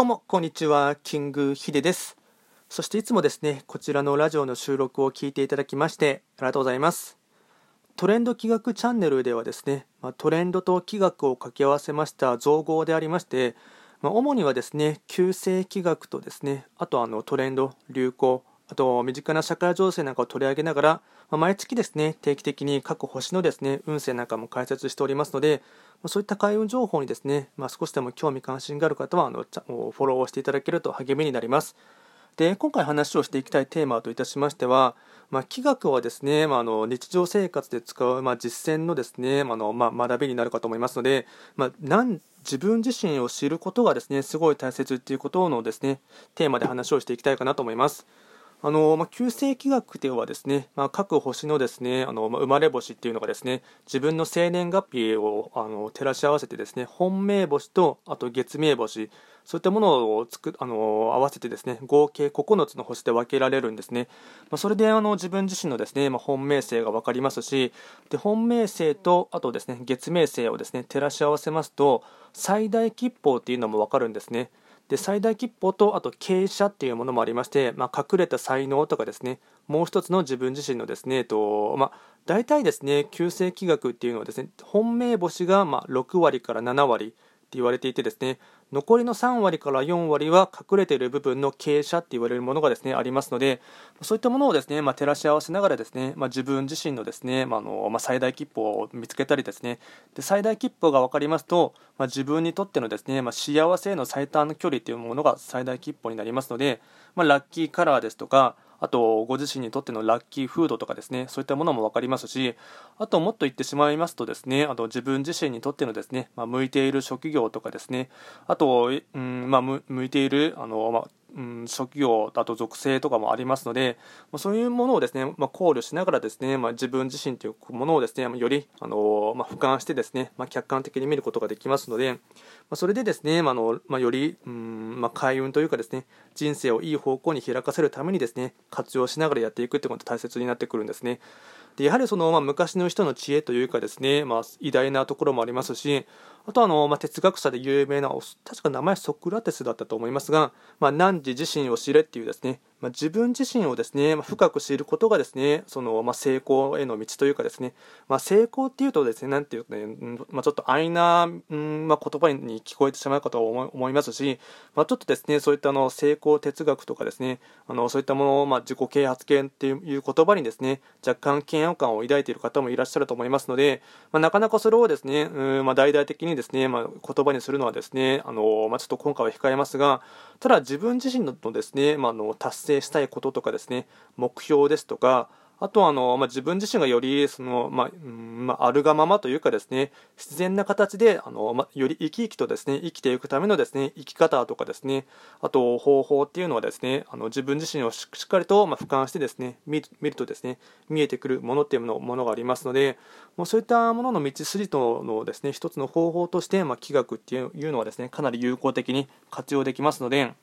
どうも、こんにちは。キングヒデです。そしていつもですね、こちらのラジオの収録を聞いていただきまして、ありがとうございます。トレンド企画チャンネルではですね、まトレンドと企画を掛け合わせました造語でありまして、ま主にはですね、旧世企画とですね、あとあのトレンド、流行、あと身近な社会情勢なんかを取り上げながら、ま毎月ですね、定期的に各星のですね、運勢なんかも解説しておりますので、まそういった開運情報にですね、まあ、少しでも興味関心がある方はあのフォローをしていただけると励みになります。で今回話をしていきたいテーマといたしましては、まあ、気学はですね、まあ、あの日常生活で使う、まあ、実践のですね、まあのまあ、学びになるかと思いますので、まあ、なん自分自身を知ることがですねすごい大切ということのですねテーマで話をしていきたいかなと思います。あのまあ、旧世紀学ではですね、まあ、各星のですねあの、まあ、生まれ星っていうのがですね自分の生年月日をあの照らし合わせてですね本命星とあと月命星そういったものをつくあの合わせてですね合計9つの星で分けられるんですね、まあ、それであの自分自身のですね、まあ、本命星が分かりますしで本命星とあとですね月命星をですね照らし合わせますと最大吉報っていうのも分かるんですね。で最大吉報とあと傾斜っていうものもありまして、まあ、隠れた才能とかですねもう一つの自分自身のですね、とまあ、大体ですね旧世紀学っていうのはですね本命星がま6割から7割って言われていてですね残りの3割から4割は隠れている部分の傾斜って言われるものがですねありますのでそういったものをですね、まあ、照らし合わせながらですね、まあ、自分自身のですね、まあのま、最大吉報を見つけたりですねで最大吉報が分かりますと、ま、自分にとってのですね、ま、幸せへの最短の距離というものが最大吉報になりますので、ま、ラッキーカラーですとかあとご自身にとってのラッキーフードとかですねそういったものも分かりますしあともっと言ってしまいますとですねあと自分自身にとってのですね、まあ、向いている職業とかですねあと、うんまあ、向いているあの、まあうん、職業だと属性とかもありますので、まあ、そういうものをですね、まあ、考慮しながらですね、まあ、自分自身というものをですねよりあの、まあ、俯瞰してですね、まあ、客観的に見ることができますので、まあ、それでですね、まあのまあ、より、うんまあ、開運というかですね人生をいい方向に開かせるためにですね活用しながらやっていくということが大切になってくるんですね。でやはりその、まあ、昔の人の知恵というかですね、まあ、偉大なところもありますしあとあの、まあ、哲学者で有名な確か名前ソクラテスだったと思いますが、まあ、汝自身を知れっていうですねまあ、自分自身をですね、まあ、深く知ることがですね、そのまあ、成功への道というかですね、まあ、成功っていうとですね、なんていうかね、まあ、ちょっと安易な、うんまあ、言葉に聞こえてしまうかと思いますし、まあ、ちょっとですね、そういったの成功哲学とかですね、あのそういったものを、まあ、自己啓発系っていう言葉にですね、若干嫌悪感を抱いている方もいらっしゃると思いますので、まあ、なかなかそれをですね、うんまあ、大々的ににですね、まあ、言葉にするのはですね、あのまあ、ちょっと今回は控えますが、ただ自分自身のですね、まあ、の達成したいこととかですね目標ですとかあとはあの、まあ、自分自身がよりその、まあまあ、あるがままというかですね自然な形であの、ま、より生き生きとですね生きていくためのですね生き方とかですねあと方法っていうのはですねあの自分自身をしっかりと、ま、俯瞰してですね見るとですね見えてくるものっていうのものがありますのでもうそういったものの道筋とのですね一つの方法として、まあ、気学っていうのはですねかなり有効的に活用できますので。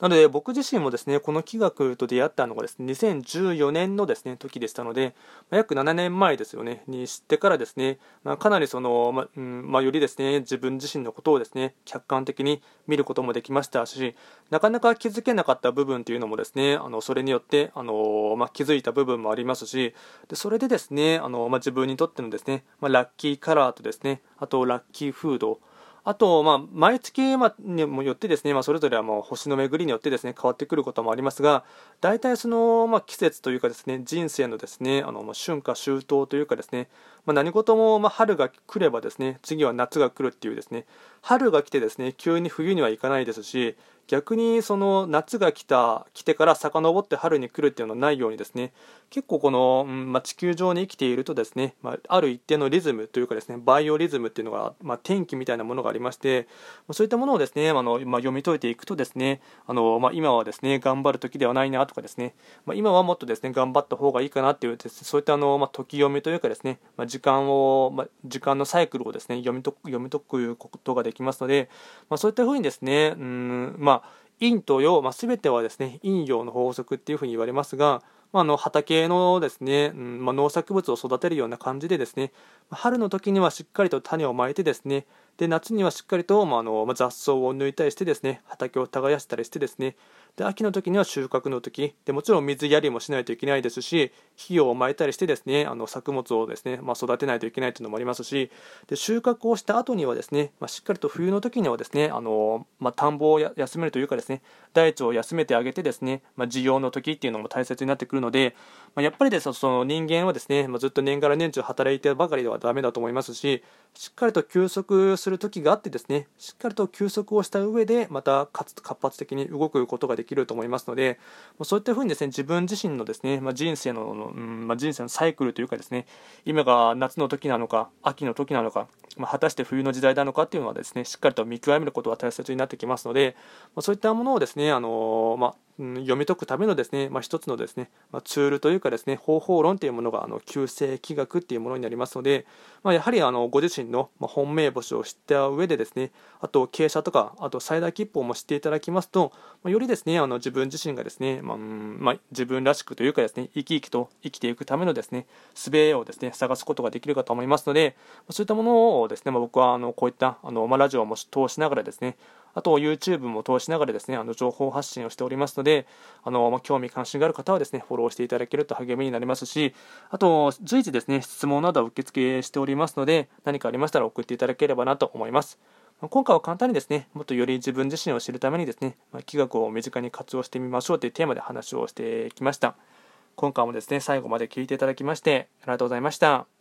なので僕自身もですねこの気学と出会ったのがですね2014年のですね時でしたので、まあ、約7年前ですよねに知ってからですね、まあ、かなりその、まうんまあ、よりですね自分自身のことをですね客観的に見ることもできましたしなかなか気づけなかった部分というのもですねあのそれによってあの、まあ、気づいた部分もありますしでそれでですねあの、まあ、自分にとってのですね、まあ、ラッキーカラーとですねあとラッキーフードあと、まあ、毎月にもよってですね、まあ、それぞれはもう星の巡りによってですね、変わってくることもありますが、大体その、まあ、季節というかですね、人生のですね、あの、まあ、春夏秋冬というかですね、まあ、何事も、まあ、春が来ればですね、次は夏が来るっていうですね、春が来てですね、急に冬にはいかないですし、逆にその夏が来た来てから遡って春に来るっていうのはないようにですね結構この、うんまあ、地球上に生きているとですね、まあ、ある一定のリズムというかですねバイオリズムっていうのが、まあ、天気みたいなものがありましてそういったものをですねあの、まあ、読み解いていくとですねあの、まあ、今はですね頑張る時ではないなとかですね、まあ、今はもっとですね頑張った方がいいかなっていうですねそういったあの、まあ、時読みというかですね、まあ、時間を、まあ、時間のサイクルをですね読み解く読み解くことができますので、まあ、そういったふうにですねうんまあ陰と陽、まあ、全てはですね陰陽の法則っていうふうに言われますが、まあ、あの畑のですね、うんまあ、農作物を育てるような感じでですね春の時にはしっかりと種をまいてですねで夏にはしっかりと、まああの、雑草を抜いたりしてですね畑を耕したりしてですねで秋の時には収穫の時でもちろん水やりもしないといけないですし肥料をまいたりしてですねあの作物をですね、まあ、育てないといけないというのもありますしで収穫をした後にはですね、まあ、しっかりと冬の時にはですねあの、まあ、田んぼを休めるというかですね大地を休めてあげてですね、まあ、需要の時っていうのも大切になってくるので、まあ、やっぱりですねその人間はですね、まあ、ずっと年がら年中働いてばかりではダメだと思いますししっかりと休息するする時があってですねしっかりと休息をした上でまた活発的に動くことができると思いますのでそういったふうにですね自分自身のですね、まあ、人生の、うんまあ、人生のサイクルというかですね今が夏の時なのか秋の時なのか、まあ、果たして冬の時代なのかっていうのはですねしっかりと見極めることが大切になってきますので、まあ、そういったものをですねあのまあ読み解くためのですね、まあ、一つのですね、まあ、ツールというかですね方法論というものがあの旧世気学っていうものになりますので、まあ、やはりあのご自身の本命星を知った上でですねあと傾斜とかあと最大吉報も知っていただきますと、まあ、よりですねあの自分自身がですね、まあまあ、自分らしくというかですね生き生きと生きていくためのですね術をですね探すことができるかと思いますのでそういったものをですね、まあ、僕はあのこういったあの、まあ、ラジオも通しながらですねあと YouTube も通しながらですねあの情報発信をしておりますのであの、まあ、興味関心がある方はですねフォローしていただけると励みになりますしあと随時ですね質問などを受付しておりますので何かありましたら送っていただければなと思います。今回は簡単にですねもっとより自分自身を知るためにですね、まあ、気学を身近に活用してみましょうというテーマで話をしてきました。今回もですね最後まで聞いていただきましてありがとうございました。